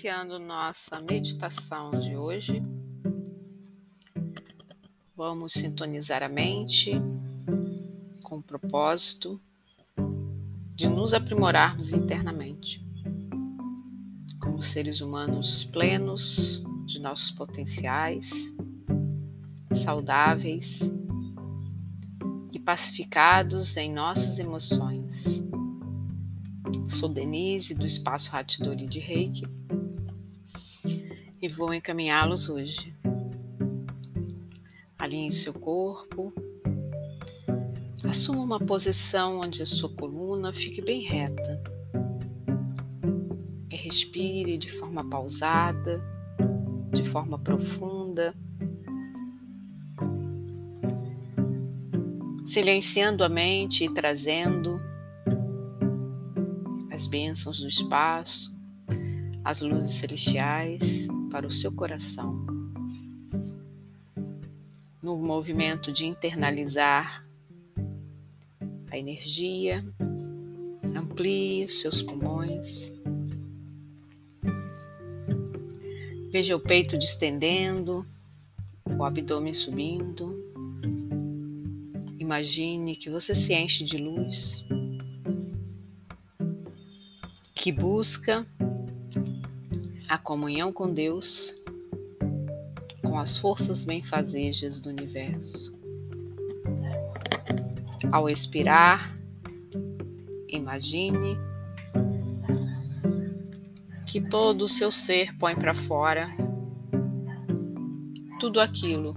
Iniciando nossa meditação de hoje, vamos sintonizar a mente com o propósito de nos aprimorarmos internamente, como seres humanos plenos de nossos potenciais, saudáveis e pacificados em nossas emoções. Sou Denise do Espaço Ratidori de Reiki e vou encaminhá-los hoje. Alinhe seu corpo, assuma uma posição onde a sua coluna fique bem reta. E respire de forma pausada, de forma profunda. Silenciando a mente e trazendo as bênçãos do espaço, as luzes celestiais para o seu coração. No movimento de internalizar a energia, amplie os seus pulmões. Veja o peito distendendo, o abdômen subindo. Imagine que você se enche de luz que busca a comunhão com Deus, com as forças benfazejas do universo. Ao expirar, imagine que todo o seu ser põe para fora tudo aquilo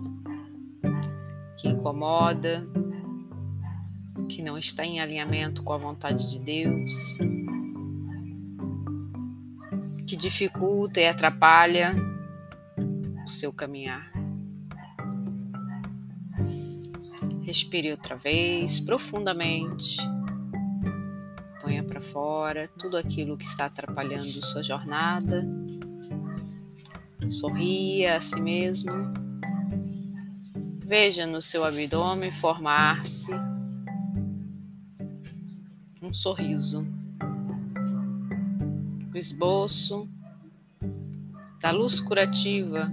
que incomoda, que não está em alinhamento com a vontade de Deus que dificulta e atrapalha o seu caminhar. Respire outra vez profundamente. Ponha para fora tudo aquilo que está atrapalhando sua jornada. Sorria a si mesmo. Veja no seu abdômen formar-se um sorriso o esboço da luz curativa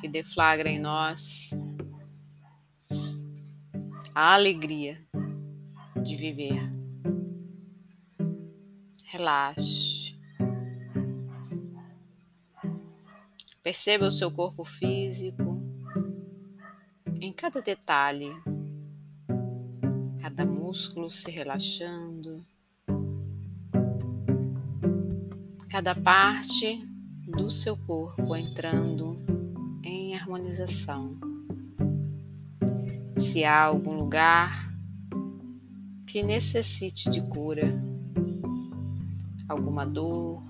que deflagra em nós a alegria de viver. Relaxe. Perceba o seu corpo físico em cada detalhe, cada músculo se relaxando cada parte do seu corpo entrando em harmonização. Se há algum lugar que necessite de cura, alguma dor,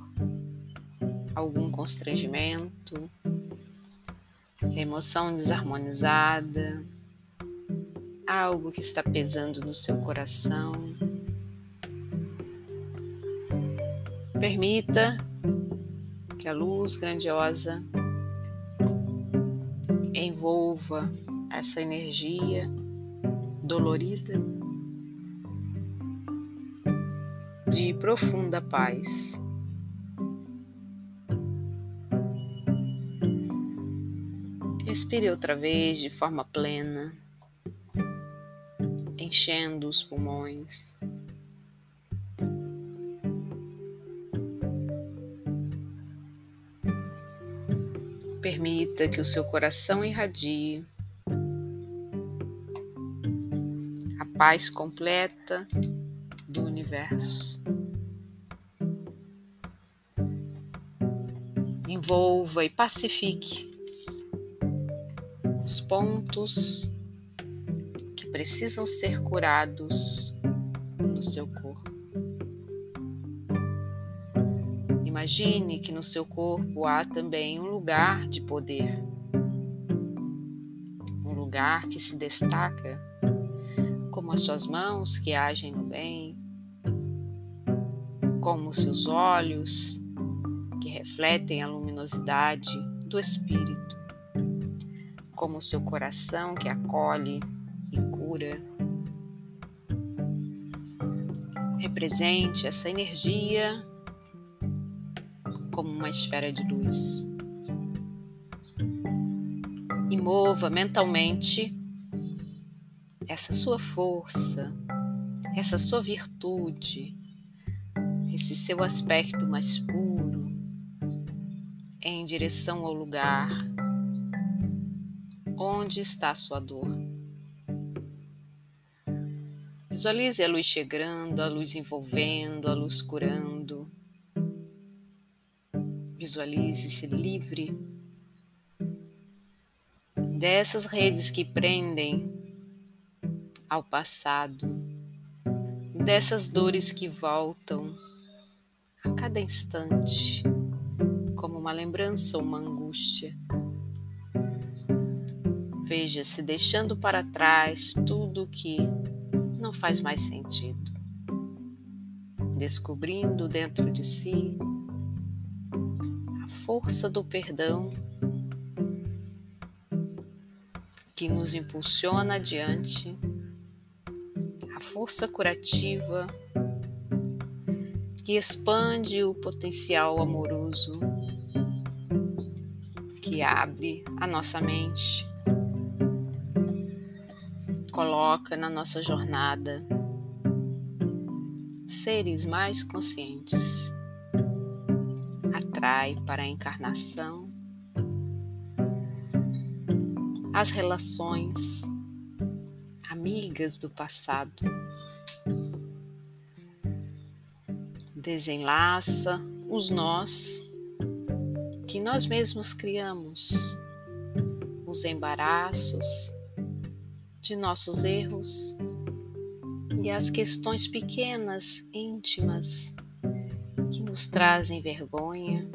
algum constrangimento, emoção desarmonizada, algo que está pesando no seu coração, Permita que a luz grandiosa envolva essa energia dolorida de profunda paz. Respire outra vez de forma plena, enchendo os pulmões. Permita que o seu coração irradie a paz completa do universo. Envolva e pacifique os pontos que precisam ser curados Imagine que no seu corpo há também um lugar de poder, um lugar que se destaca, como as suas mãos que agem no bem, como os seus olhos que refletem a luminosidade do Espírito, como o seu coração que acolhe e cura. Represente essa energia como uma esfera de luz. E mova mentalmente essa sua força, essa sua virtude, esse seu aspecto mais puro em direção ao lugar onde está a sua dor. Visualize a luz chegando, a luz envolvendo, a luz curando. Visualize-se livre dessas redes que prendem ao passado, dessas dores que voltam a cada instante, como uma lembrança ou uma angústia. Veja-se deixando para trás tudo que não faz mais sentido. Descobrindo dentro de si força do perdão que nos impulsiona adiante, a força curativa que expande o potencial amoroso, que abre a nossa mente coloca na nossa jornada seres mais conscientes, atrai para a encarnação. As relações amigas do passado, desenlaça os nós que nós mesmos criamos, os embaraços de nossos erros e as questões pequenas, íntimas, nos trazem vergonha,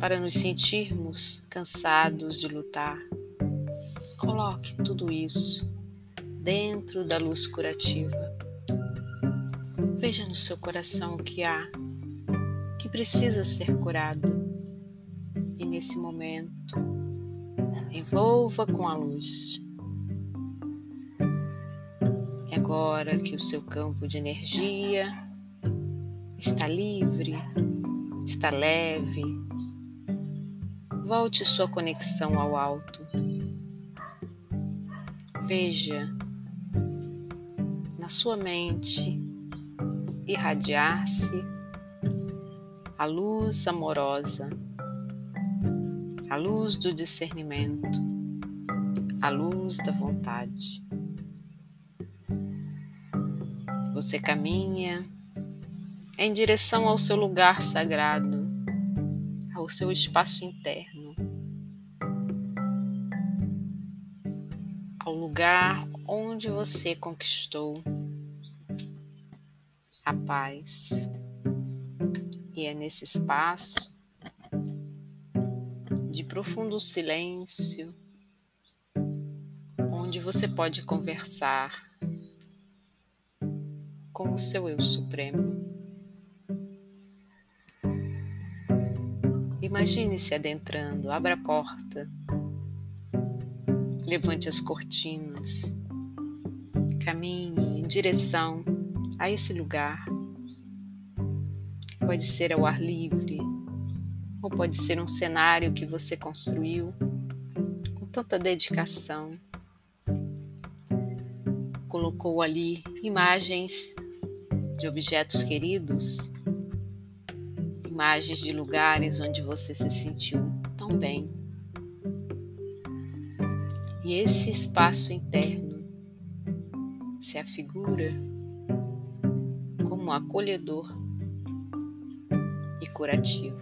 para nos sentirmos cansados de lutar. Coloque tudo isso dentro da luz curativa. Veja no seu coração o que há, que precisa ser curado. E nesse momento, envolva com a luz. E agora que o seu campo de energia está livre, está leve, volte sua conexão ao alto. Veja na sua mente irradiar-se a luz amorosa a luz do discernimento, a luz da vontade. Você caminha em direção ao seu lugar sagrado, ao seu espaço interno, ao lugar onde você conquistou a paz. E é nesse espaço de profundo silêncio, onde você pode conversar com o seu eu supremo. Imagine-se adentrando, abra a porta, levante as cortinas, caminhe em direção a esse lugar. Pode ser ao ar livre, ou pode ser um cenário que você construiu com tanta dedicação. Colocou ali imagens de objetos queridos, imagens de lugares onde você se sentiu tão bem. E esse espaço interno se afigura como acolhedor e curativo.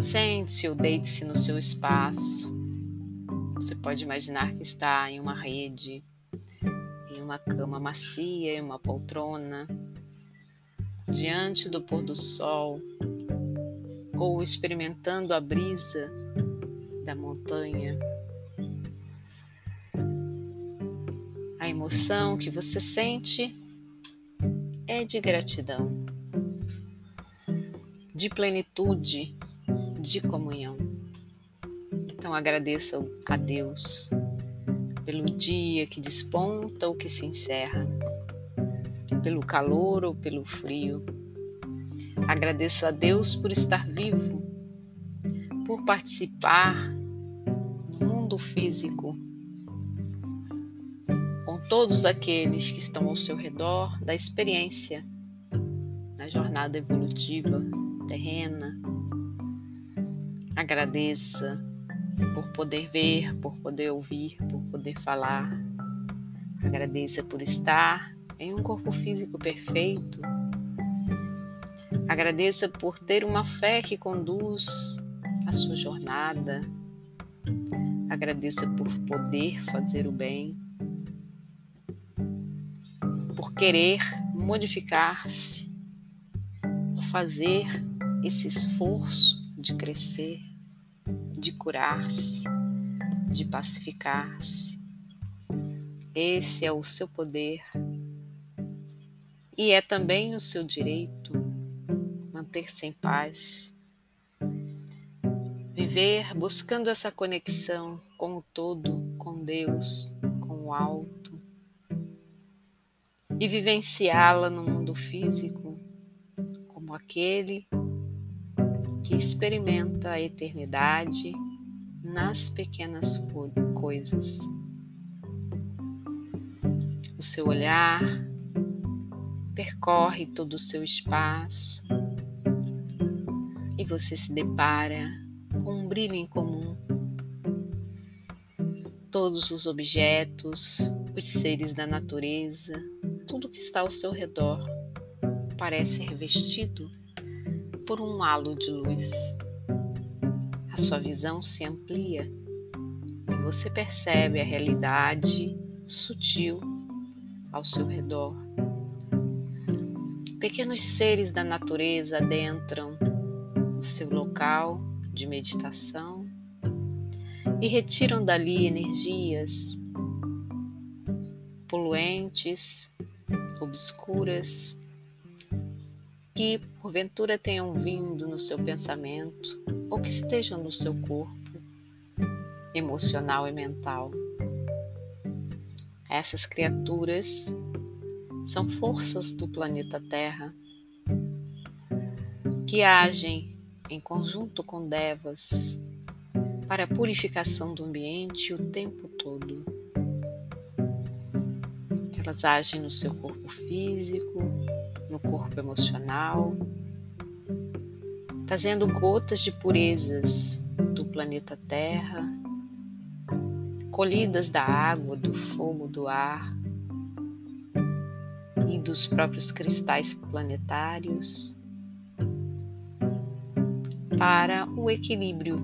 Sente-se ou deite-se no seu espaço. Você pode imaginar que está em uma rede, em uma cama macia, em uma poltrona, diante do pôr do sol, ou experimentando a brisa da montanha. A emoção que você sente é de gratidão, de plenitude de comunhão. Então agradeça a Deus pelo dia que desponta ou que se encerra, pelo calor ou pelo frio, Agradeça a Deus por estar vivo, por participar no mundo físico, com todos aqueles que estão ao seu redor da experiência na jornada evolutiva terrena. Agradeça por poder ver, por poder ouvir, por poder falar. Agradeça por estar em um corpo físico perfeito. Agradeça por ter uma fé que conduz a sua jornada. Agradeça por poder fazer o bem, por querer modificar-se, por fazer esse esforço de crescer de curar-se, de pacificar-se. Esse é o seu poder e é também o seu direito manter-se em paz, viver buscando essa conexão com o todo, com Deus, com o alto e vivenciá-la no mundo físico como aquele que experimenta a eternidade nas pequenas coisas. O seu olhar percorre todo o seu espaço e você se depara com um brilho em comum. Todos os objetos, os seres da natureza, tudo que está ao seu redor parece revestido por um halo de luz. A sua visão se amplia e você percebe a realidade sutil ao seu redor. Pequenos seres da natureza adentram o seu local de meditação e retiram dali energias poluentes, obscuras que porventura tenham vindo no seu pensamento ou que estejam no seu corpo emocional e mental. Essas criaturas são forças do planeta Terra que agem em conjunto com devas para a purificação do ambiente o tempo todo. Elas agem no seu corpo físico, no corpo emocional, trazendo gotas de purezas do planeta Terra, colhidas da água, do fogo, do ar e dos próprios cristais planetários, para o equilíbrio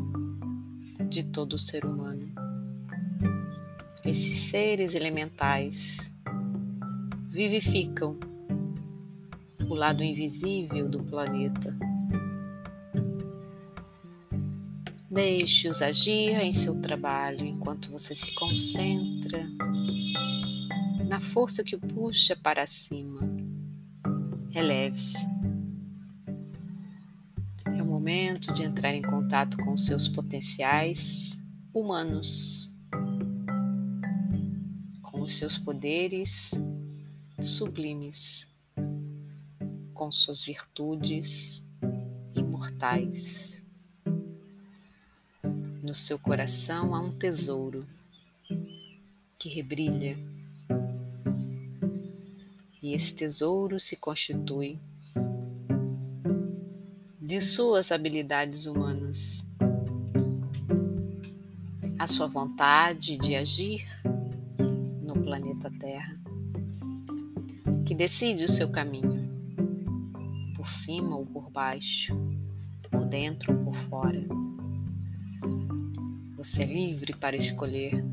de todo o ser humano. Esses seres elementais vivificam o lado invisível do planeta. Deixe-os agir em seu trabalho enquanto você se concentra força que o puxa para cima. Eleve-se. É o momento de entrar em contato com seus potenciais humanos, com os seus poderes sublimes com suas virtudes imortais. No seu coração há um tesouro que rebrilha, e esse tesouro se constitui de suas habilidades humanas, a sua vontade de agir no planeta Terra, que decide o seu caminho por cima ou por baixo, por dentro ou por fora. Você é livre para escolher,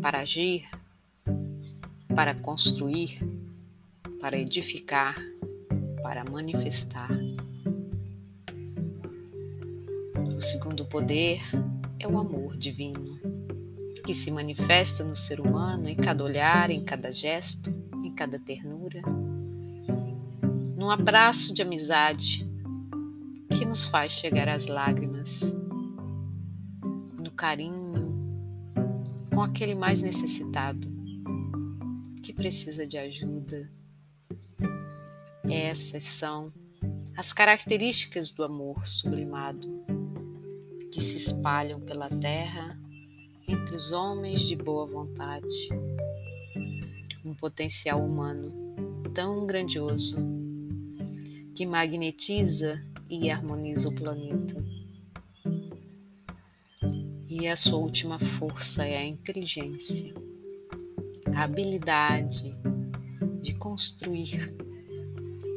para agir, para construir, para edificar, para manifestar. O segundo poder é o amor divino, que se manifesta no ser humano em cada olhar, em cada gesto, em cada ternura num abraço de amizade que nos faz chegar às lágrimas, no carinho com aquele mais necessitado que precisa de ajuda. Essas são as características do amor sublimado que se espalham pela terra entre os homens de boa vontade. Um potencial humano tão grandioso que magnetiza e harmoniza o planeta. E a sua última força é a inteligência, a habilidade de construir,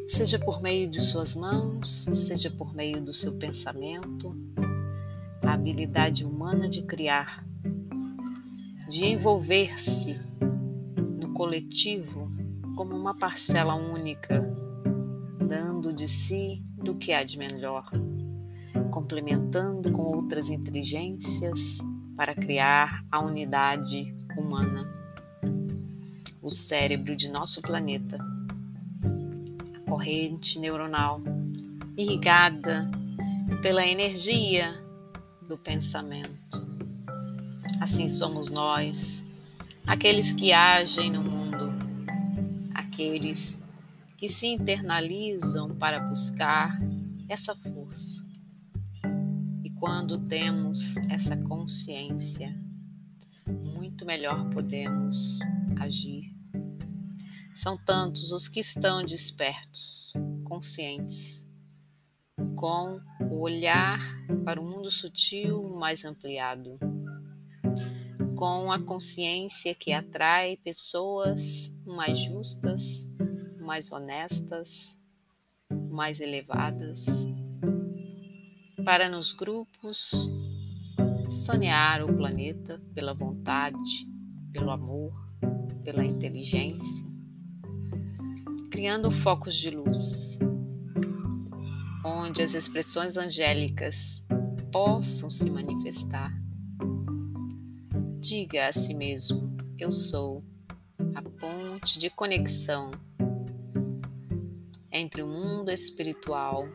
seja por meio de suas mãos, seja por meio do seu pensamento, a habilidade humana de criar, de envolver-se no coletivo como uma parcela única, dando de si do que há de melhor, complementando com outras inteligências para criar a unidade humana o cérebro de nosso planeta. A corrente neuronal irrigada pela energia do pensamento. Assim somos nós, aqueles que agem no mundo, aqueles que se internalizam para buscar essa força. E quando temos essa consciência, muito melhor podemos agir são tantos os que estão despertos, conscientes, com o olhar para o mundo sutil mais ampliado, com a consciência que atrai pessoas mais justas, mais honestas, mais elevadas, para nos grupos sanear o planeta pela vontade, pelo amor, pela inteligência criando focos de luz, onde as expressões angélicas possam se manifestar. Diga a si mesmo: Eu sou a ponte de conexão entre o mundo espiritual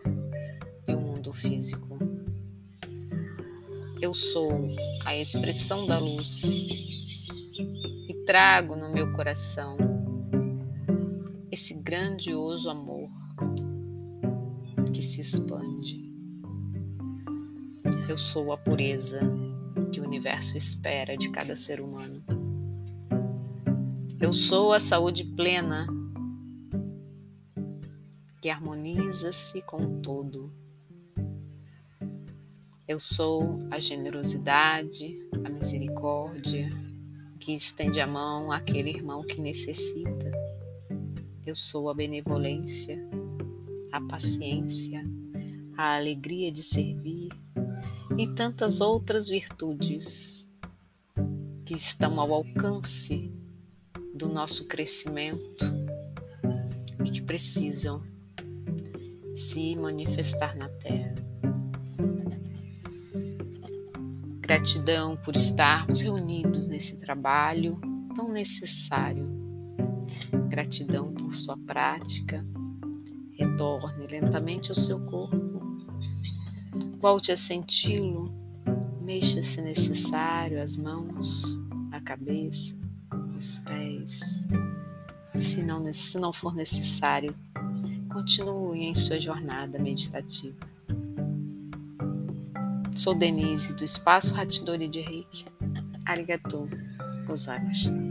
e o mundo físico. Eu sou a expressão da luz e trago no meu coração esse grandioso amor que se expande. Eu sou a pureza que o universo espera de cada ser humano. Eu sou a saúde plena que harmoniza-se com o todo. Eu sou a generosidade, a misericórdia que estende a mão àquele irmão que necessita. Eu sou a benevolência, a paciência, a alegria de servir e tantas outras virtudes que estão ao alcance do nosso crescimento e que precisam se manifestar na Terra. Gratidão por estarmos reunidos nesse trabalho tão necessário Gratidão por sua prática. Retorne lentamente ao seu corpo. Volte a senti-lo. Mexa se necessário as mãos, a cabeça, os pés. Se não, se não for necessário, continue em sua jornada meditativa. Sou Denise do Espaço Ratidori de Reiki. Arigatou gozaimasu.